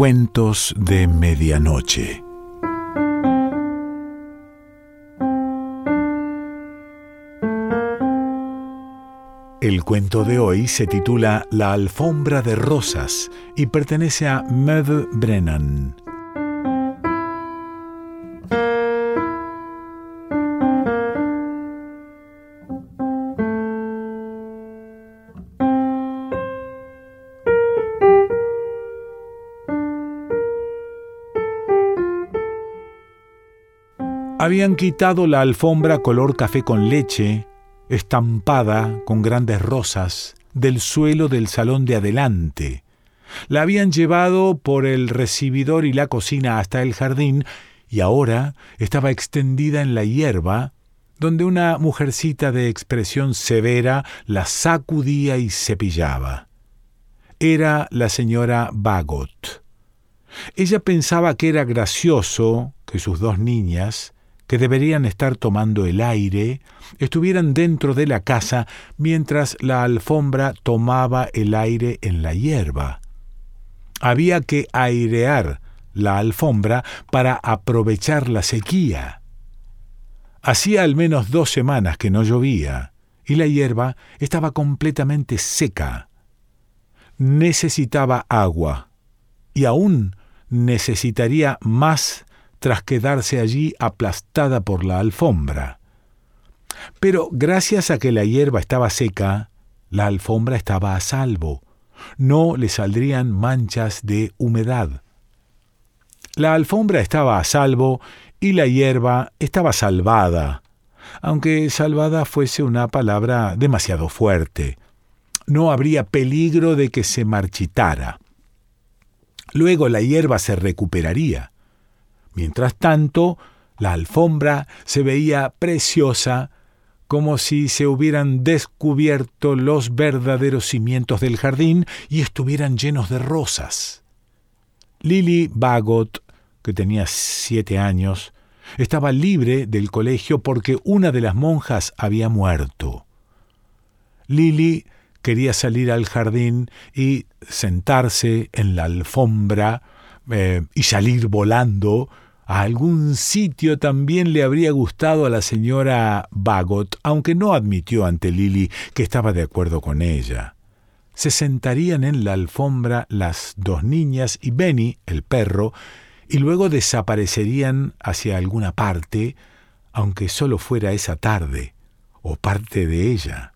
Cuentos de Medianoche. El cuento de hoy se titula La alfombra de rosas y pertenece a Mev Brennan. Habían quitado la alfombra color café con leche, estampada con grandes rosas, del suelo del salón de adelante. La habían llevado por el recibidor y la cocina hasta el jardín, y ahora estaba extendida en la hierba, donde una mujercita de expresión severa la sacudía y cepillaba. Era la señora Bagot. Ella pensaba que era gracioso que sus dos niñas, que deberían estar tomando el aire, estuvieran dentro de la casa mientras la alfombra tomaba el aire en la hierba. Había que airear la alfombra para aprovechar la sequía. Hacía al menos dos semanas que no llovía, y la hierba estaba completamente seca. Necesitaba agua, y aún necesitaría más tras quedarse allí aplastada por la alfombra. Pero gracias a que la hierba estaba seca, la alfombra estaba a salvo. No le saldrían manchas de humedad. La alfombra estaba a salvo y la hierba estaba salvada, aunque salvada fuese una palabra demasiado fuerte. No habría peligro de que se marchitara. Luego la hierba se recuperaría. Mientras tanto, la alfombra se veía preciosa, como si se hubieran descubierto los verdaderos cimientos del jardín y estuvieran llenos de rosas. Lily Bagot, que tenía siete años, estaba libre del colegio porque una de las monjas había muerto. Lily quería salir al jardín y sentarse en la alfombra eh, y salir volando a algún sitio también le habría gustado a la señora Bagot, aunque no admitió ante Lily que estaba de acuerdo con ella. Se sentarían en la alfombra las dos niñas y Benny, el perro, y luego desaparecerían hacia alguna parte, aunque solo fuera esa tarde, o parte de ella.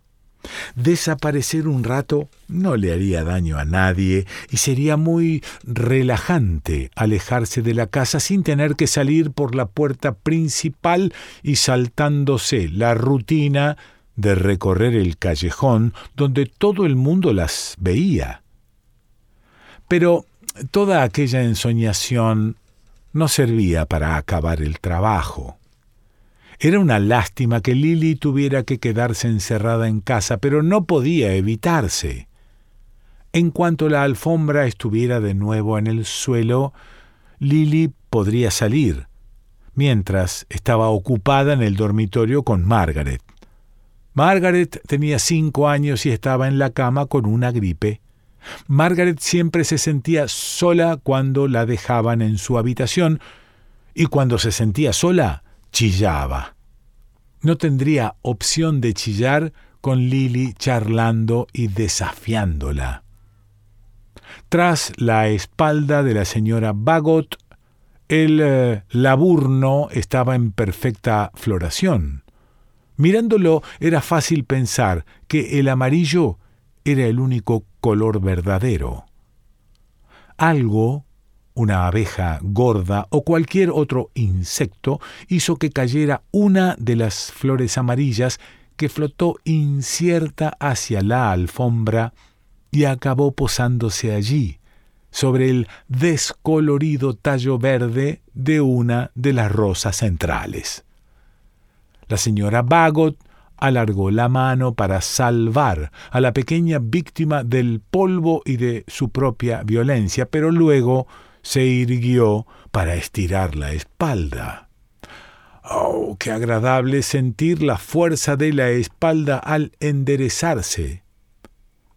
Desaparecer un rato no le haría daño a nadie y sería muy relajante alejarse de la casa sin tener que salir por la puerta principal y saltándose la rutina de recorrer el callejón donde todo el mundo las veía. Pero toda aquella ensoñación no servía para acabar el trabajo. Era una lástima que Lily tuviera que quedarse encerrada en casa, pero no podía evitarse. En cuanto la alfombra estuviera de nuevo en el suelo, Lily podría salir, mientras estaba ocupada en el dormitorio con Margaret. Margaret tenía cinco años y estaba en la cama con una gripe. Margaret siempre se sentía sola cuando la dejaban en su habitación, y cuando se sentía sola, chillaba. No tendría opción de chillar con Lily charlando y desafiándola. Tras la espalda de la señora Bagot, el eh, laburno estaba en perfecta floración. Mirándolo era fácil pensar que el amarillo era el único color verdadero. Algo una abeja gorda o cualquier otro insecto hizo que cayera una de las flores amarillas que flotó incierta hacia la alfombra y acabó posándose allí, sobre el descolorido tallo verde de una de las rosas centrales. La señora Bagot alargó la mano para salvar a la pequeña víctima del polvo y de su propia violencia, pero luego se irguió para estirar la espalda. Oh, qué agradable sentir la fuerza de la espalda al enderezarse.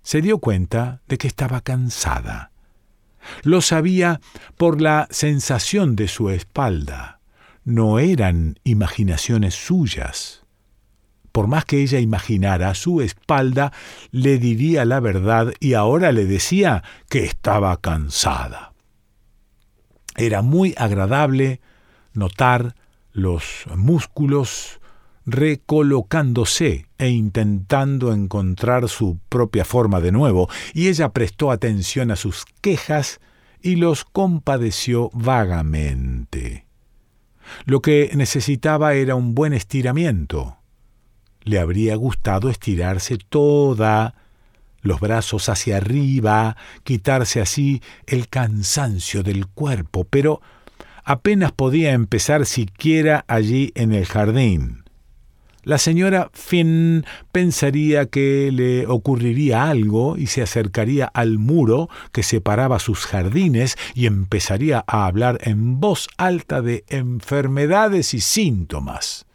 Se dio cuenta de que estaba cansada. Lo sabía por la sensación de su espalda. No eran imaginaciones suyas. Por más que ella imaginara, su espalda le diría la verdad y ahora le decía que estaba cansada. Era muy agradable notar los músculos recolocándose e intentando encontrar su propia forma de nuevo, y ella prestó atención a sus quejas y los compadeció vagamente. Lo que necesitaba era un buen estiramiento. Le habría gustado estirarse toda, los brazos hacia arriba, quitarse así el cansancio del cuerpo, pero apenas podía empezar siquiera allí en el jardín. La señora Finn pensaría que le ocurriría algo y se acercaría al muro que separaba sus jardines y empezaría a hablar en voz alta de enfermedades y síntomas.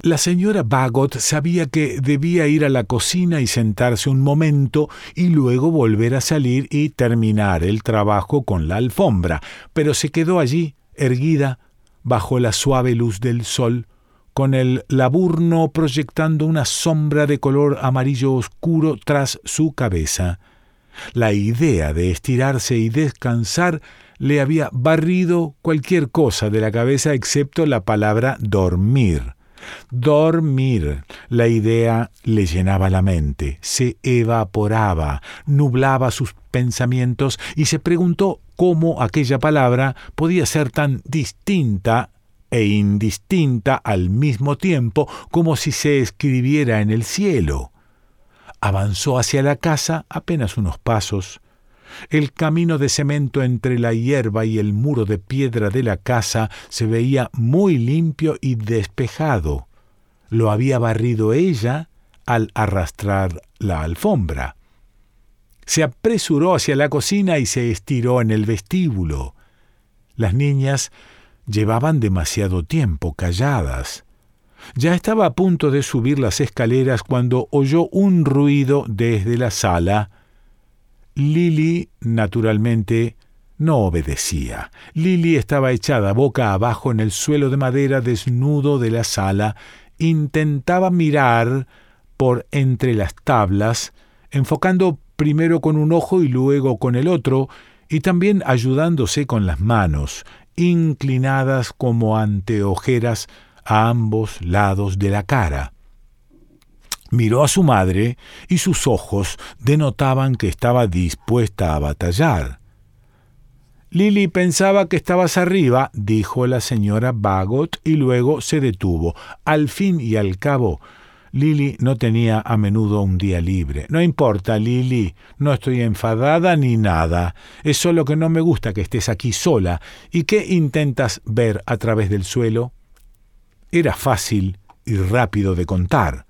La señora Bagot sabía que debía ir a la cocina y sentarse un momento y luego volver a salir y terminar el trabajo con la alfombra, pero se quedó allí, erguida, bajo la suave luz del sol, con el laburno proyectando una sombra de color amarillo oscuro tras su cabeza. La idea de estirarse y descansar le había barrido cualquier cosa de la cabeza excepto la palabra dormir. Dormir. La idea le llenaba la mente, se evaporaba, nublaba sus pensamientos y se preguntó cómo aquella palabra podía ser tan distinta e indistinta al mismo tiempo como si se escribiera en el cielo. Avanzó hacia la casa apenas unos pasos. El camino de cemento entre la hierba y el muro de piedra de la casa se veía muy limpio y despejado. Lo había barrido ella al arrastrar la alfombra. Se apresuró hacia la cocina y se estiró en el vestíbulo. Las niñas Llevaban demasiado tiempo calladas. Ya estaba a punto de subir las escaleras cuando oyó un ruido desde la sala. Lily, naturalmente, no obedecía. Lily estaba echada boca abajo en el suelo de madera desnudo de la sala. Intentaba mirar por entre las tablas, enfocando primero con un ojo y luego con el otro, y también ayudándose con las manos, inclinadas como anteojeras a ambos lados de la cara. Miró a su madre y sus ojos denotaban que estaba dispuesta a batallar. Lily pensaba que estabas arriba, dijo la señora Bagot, y luego se detuvo. Al fin y al cabo, Lily no tenía a menudo un día libre. No importa, Lily, no estoy enfadada ni nada. Es solo que no me gusta que estés aquí sola. ¿Y qué intentas ver a través del suelo? Era fácil y rápido de contar.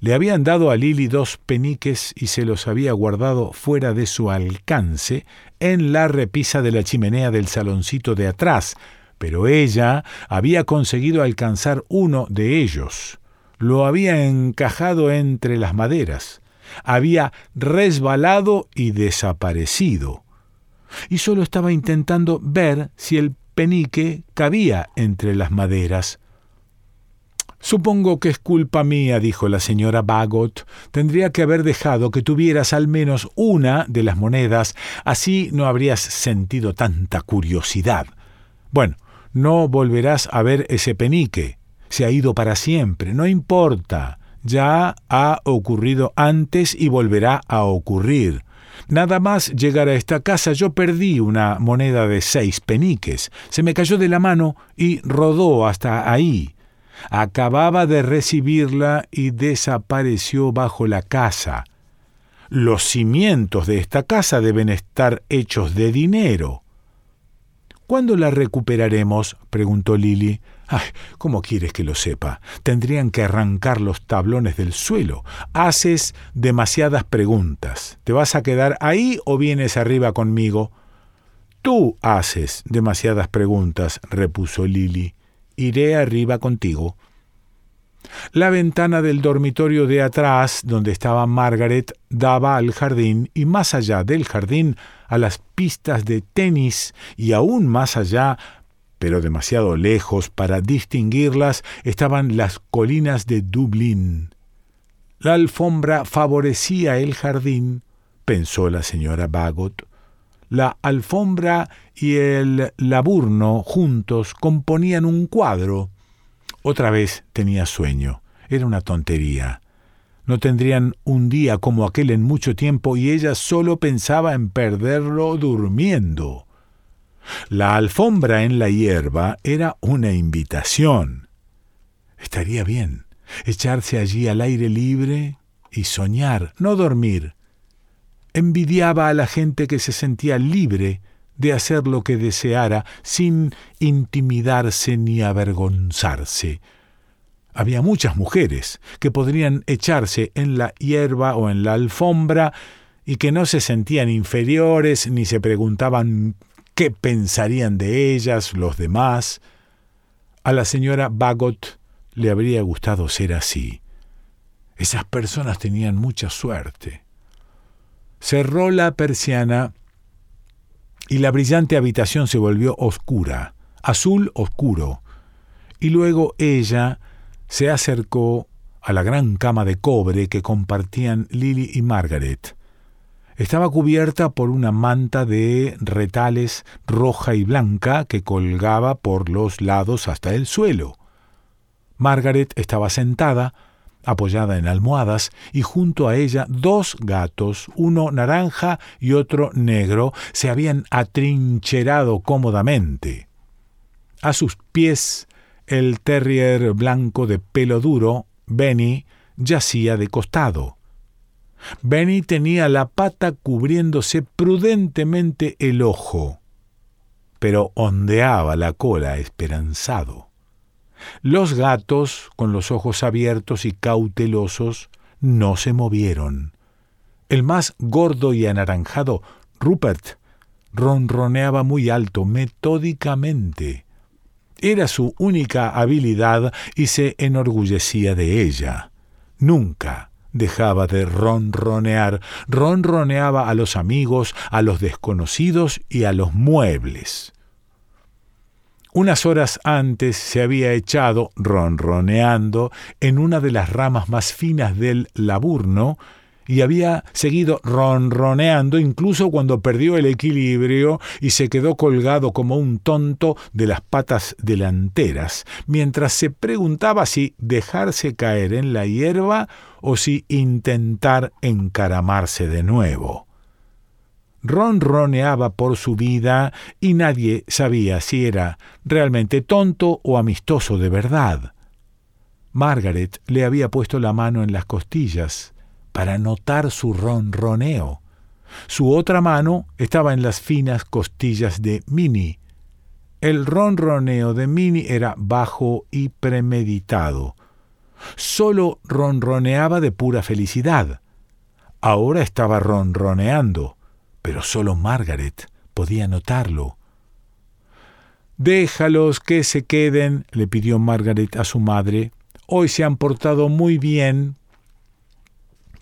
Le habían dado a Lily dos peniques y se los había guardado fuera de su alcance en la repisa de la chimenea del saloncito de atrás, pero ella había conseguido alcanzar uno de ellos lo había encajado entre las maderas, había resbalado y desaparecido, y solo estaba intentando ver si el penique cabía entre las maderas. Supongo que es culpa mía, dijo la señora Bagot. Tendría que haber dejado que tuvieras al menos una de las monedas, así no habrías sentido tanta curiosidad. Bueno, no volverás a ver ese penique se ha ido para siempre, no importa, ya ha ocurrido antes y volverá a ocurrir. Nada más llegar a esta casa yo perdí una moneda de seis peniques, se me cayó de la mano y rodó hasta ahí. Acababa de recibirla y desapareció bajo la casa. Los cimientos de esta casa deben estar hechos de dinero. ¿Cuándo la recuperaremos? preguntó Lily. Ay, ¿cómo quieres que lo sepa? Tendrían que arrancar los tablones del suelo. Haces demasiadas preguntas. ¿Te vas a quedar ahí o vienes arriba conmigo? Tú haces demasiadas preguntas, repuso Lily. Iré arriba contigo. La ventana del dormitorio de atrás, donde estaba Margaret, daba al jardín y más allá del jardín a las pistas de tenis y aún más allá, pero demasiado lejos para distinguirlas, estaban las colinas de Dublín. La alfombra favorecía el jardín, pensó la señora Bagot. La alfombra y el laburno juntos componían un cuadro. Otra vez tenía sueño. Era una tontería. No tendrían un día como aquel en mucho tiempo y ella solo pensaba en perderlo durmiendo. La alfombra en la hierba era una invitación. Estaría bien echarse allí al aire libre y soñar, no dormir. Envidiaba a la gente que se sentía libre de hacer lo que deseara sin intimidarse ni avergonzarse. Había muchas mujeres que podrían echarse en la hierba o en la alfombra y que no se sentían inferiores ni se preguntaban qué pensarían de ellas los demás. A la señora Bagot le habría gustado ser así. Esas personas tenían mucha suerte. Cerró la persiana y la brillante habitación se volvió oscura, azul oscuro, y luego ella se acercó a la gran cama de cobre que compartían Lily y Margaret. Estaba cubierta por una manta de retales roja y blanca que colgaba por los lados hasta el suelo. Margaret estaba sentada, apoyada en almohadas, y junto a ella dos gatos, uno naranja y otro negro, se habían atrincherado cómodamente. A sus pies el terrier blanco de pelo duro, Benny, yacía de costado. Benny tenía la pata cubriéndose prudentemente el ojo, pero ondeaba la cola esperanzado. Los gatos, con los ojos abiertos y cautelosos, no se movieron. El más gordo y anaranjado, Rupert, ronroneaba muy alto, metódicamente. Era su única habilidad y se enorgullecía de ella. Nunca dejaba de ronronear, ronroneaba a los amigos, a los desconocidos y a los muebles. Unas horas antes se había echado, ronroneando, en una de las ramas más finas del laburno, y había seguido ronroneando incluso cuando perdió el equilibrio y se quedó colgado como un tonto de las patas delanteras, mientras se preguntaba si dejarse caer en la hierba o si intentar encaramarse de nuevo ronroneaba por su vida y nadie sabía si era realmente tonto o amistoso de verdad. Margaret le había puesto la mano en las costillas para notar su ronroneo. Su otra mano estaba en las finas costillas de Minnie. El ronroneo de Minnie era bajo y premeditado. Solo ronroneaba de pura felicidad. Ahora estaba ronroneando pero solo Margaret podía notarlo. Déjalos que se queden, le pidió Margaret a su madre. Hoy se han portado muy bien.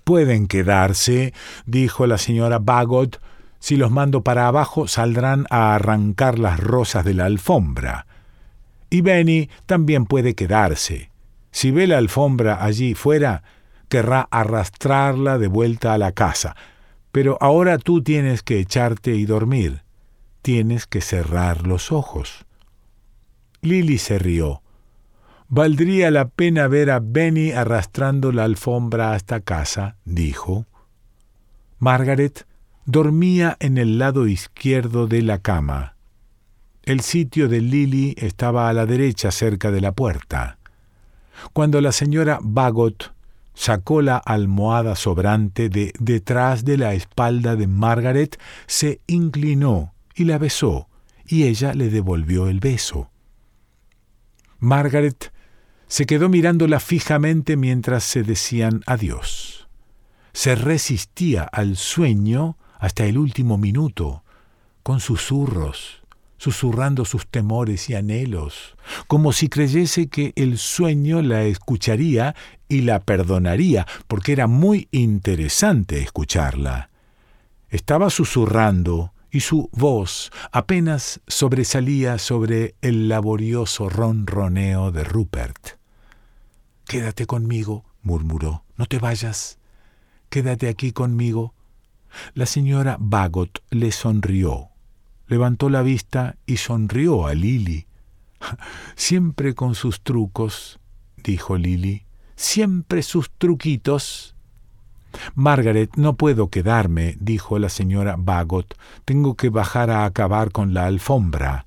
Pueden quedarse, dijo la señora Bagot. Si los mando para abajo, saldrán a arrancar las rosas de la alfombra. Y Benny también puede quedarse. Si ve la alfombra allí fuera, querrá arrastrarla de vuelta a la casa. Pero ahora tú tienes que echarte y dormir. Tienes que cerrar los ojos. Lily se rió. Valdría la pena ver a Benny arrastrando la alfombra hasta casa, dijo. Margaret dormía en el lado izquierdo de la cama. El sitio de Lily estaba a la derecha cerca de la puerta. Cuando la señora Bagot sacó la almohada sobrante de detrás de la espalda de Margaret, se inclinó y la besó, y ella le devolvió el beso. Margaret se quedó mirándola fijamente mientras se decían adiós. Se resistía al sueño hasta el último minuto, con susurros, susurrando sus temores y anhelos, como si creyese que el sueño la escucharía y la perdonaría, porque era muy interesante escucharla. Estaba susurrando y su voz apenas sobresalía sobre el laborioso ronroneo de Rupert. Quédate conmigo, murmuró, no te vayas. Quédate aquí conmigo. La señora Bagot le sonrió, levantó la vista y sonrió a Lily. Siempre con sus trucos, dijo Lily, siempre sus truquitos. Margaret, no puedo quedarme, dijo la señora Bagot. Tengo que bajar a acabar con la alfombra.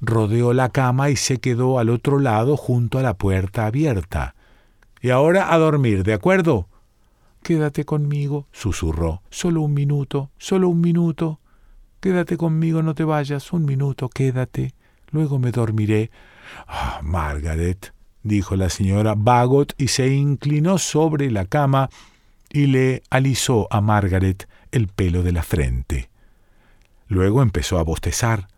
Rodeó la cama y se quedó al otro lado junto a la puerta abierta. Y ahora a dormir, ¿de acuerdo? Quédate conmigo, susurró. Solo un minuto, solo un minuto. Quédate conmigo, no te vayas. Un minuto, quédate. Luego me dormiré. Ah, Margaret, dijo la señora Bagot y se inclinó sobre la cama y le alisó a Margaret el pelo de la frente. Luego empezó a bostezar.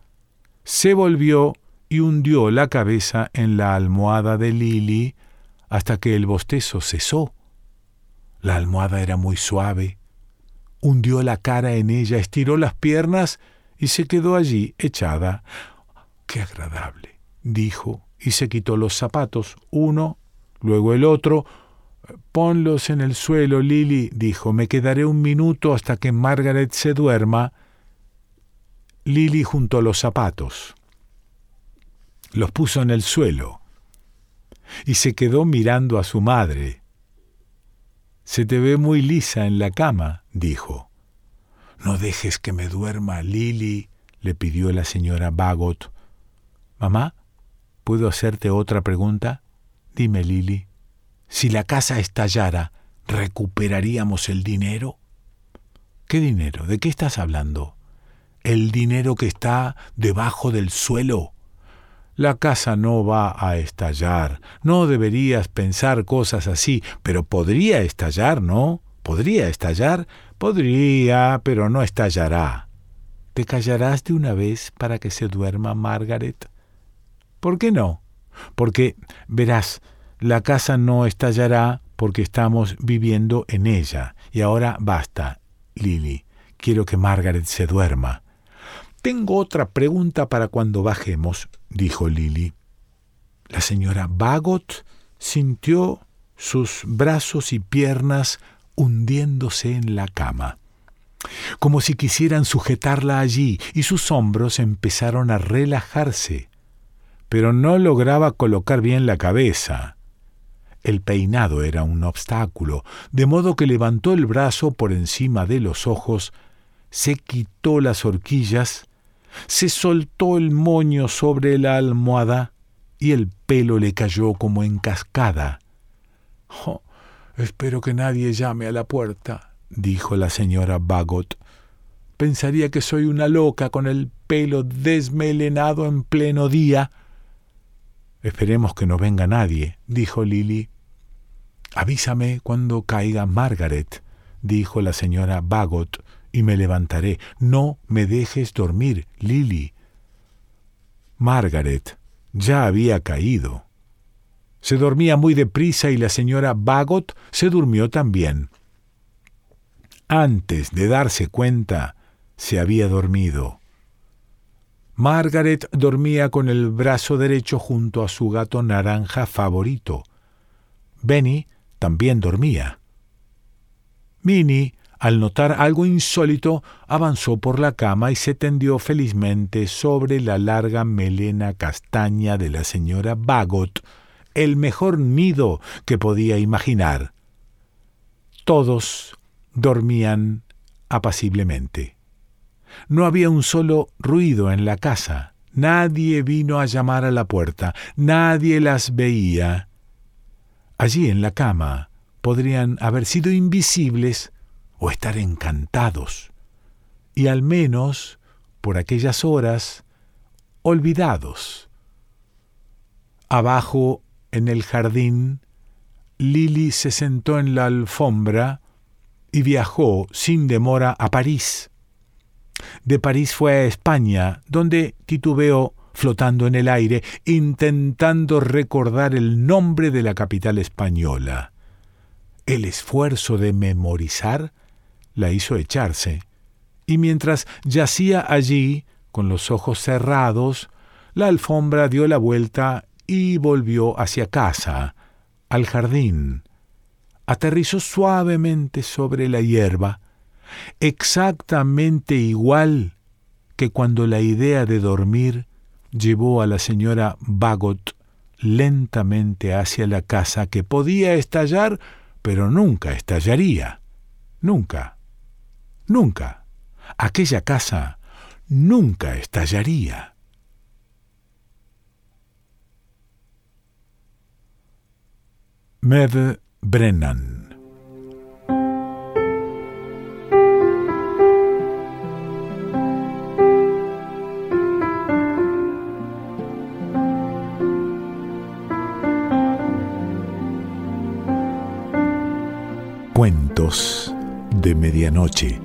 Se volvió y hundió la cabeza en la almohada de Lily hasta que el bostezo cesó. La almohada era muy suave. Hundió la cara en ella, estiró las piernas y se quedó allí echada. ¡Qué agradable! dijo, y se quitó los zapatos, uno, luego el otro, Ponlos en el suelo, Lily, dijo. Me quedaré un minuto hasta que Margaret se duerma. Lily juntó los zapatos. Los puso en el suelo y se quedó mirando a su madre. Se te ve muy lisa en la cama, dijo. No dejes que me duerma, Lily, le pidió la señora Bagot. Mamá, ¿puedo hacerte otra pregunta? Dime, Lily. Si la casa estallara, ¿recuperaríamos el dinero? ¿Qué dinero? ¿De qué estás hablando? El dinero que está debajo del suelo. La casa no va a estallar. No deberías pensar cosas así, pero podría estallar, ¿no? ¿Podría estallar? Podría, pero no estallará. ¿Te callarás de una vez para que se duerma Margaret? ¿Por qué no? Porque, verás, la casa no estallará porque estamos viviendo en ella. Y ahora basta, Lily. Quiero que Margaret se duerma. Tengo otra pregunta para cuando bajemos, dijo Lily. La señora Bagot sintió sus brazos y piernas hundiéndose en la cama, como si quisieran sujetarla allí, y sus hombros empezaron a relajarse, pero no lograba colocar bien la cabeza. El peinado era un obstáculo, de modo que levantó el brazo por encima de los ojos, se quitó las horquillas, se soltó el moño sobre la almohada y el pelo le cayó como en cascada. Oh, espero que nadie llame a la puerta, dijo la señora Bagot. Pensaría que soy una loca con el pelo desmelenado en pleno día. Esperemos que no venga nadie, dijo Lily. Avísame cuando caiga Margaret, dijo la señora Bagot, y me levantaré. No me dejes dormir, Lily. Margaret ya había caído. Se dormía muy deprisa y la señora Bagot se durmió también. Antes de darse cuenta, se había dormido. Margaret dormía con el brazo derecho junto a su gato naranja favorito. Benny también dormía. Minnie, al notar algo insólito, avanzó por la cama y se tendió felizmente sobre la larga melena castaña de la señora Bagot, el mejor nido que podía imaginar. Todos dormían apaciblemente. No había un solo ruido en la casa. Nadie vino a llamar a la puerta, nadie las veía, allí en la cama podrían haber sido invisibles o estar encantados, y al menos, por aquellas horas, olvidados. Abajo, en el jardín, Lily se sentó en la alfombra y viajó sin demora a París. De París fue a España, donde titubeó flotando en el aire, intentando recordar el nombre de la capital española. El esfuerzo de memorizar la hizo echarse, y mientras yacía allí, con los ojos cerrados, la alfombra dio la vuelta y volvió hacia casa, al jardín. Aterrizó suavemente sobre la hierba, exactamente igual que cuando la idea de dormir llevó a la señora Bagot lentamente hacia la casa que podía estallar, pero nunca estallaría. Nunca. Nunca. Aquella casa nunca estallaría. Mev Brennan Cuentos de Medianoche.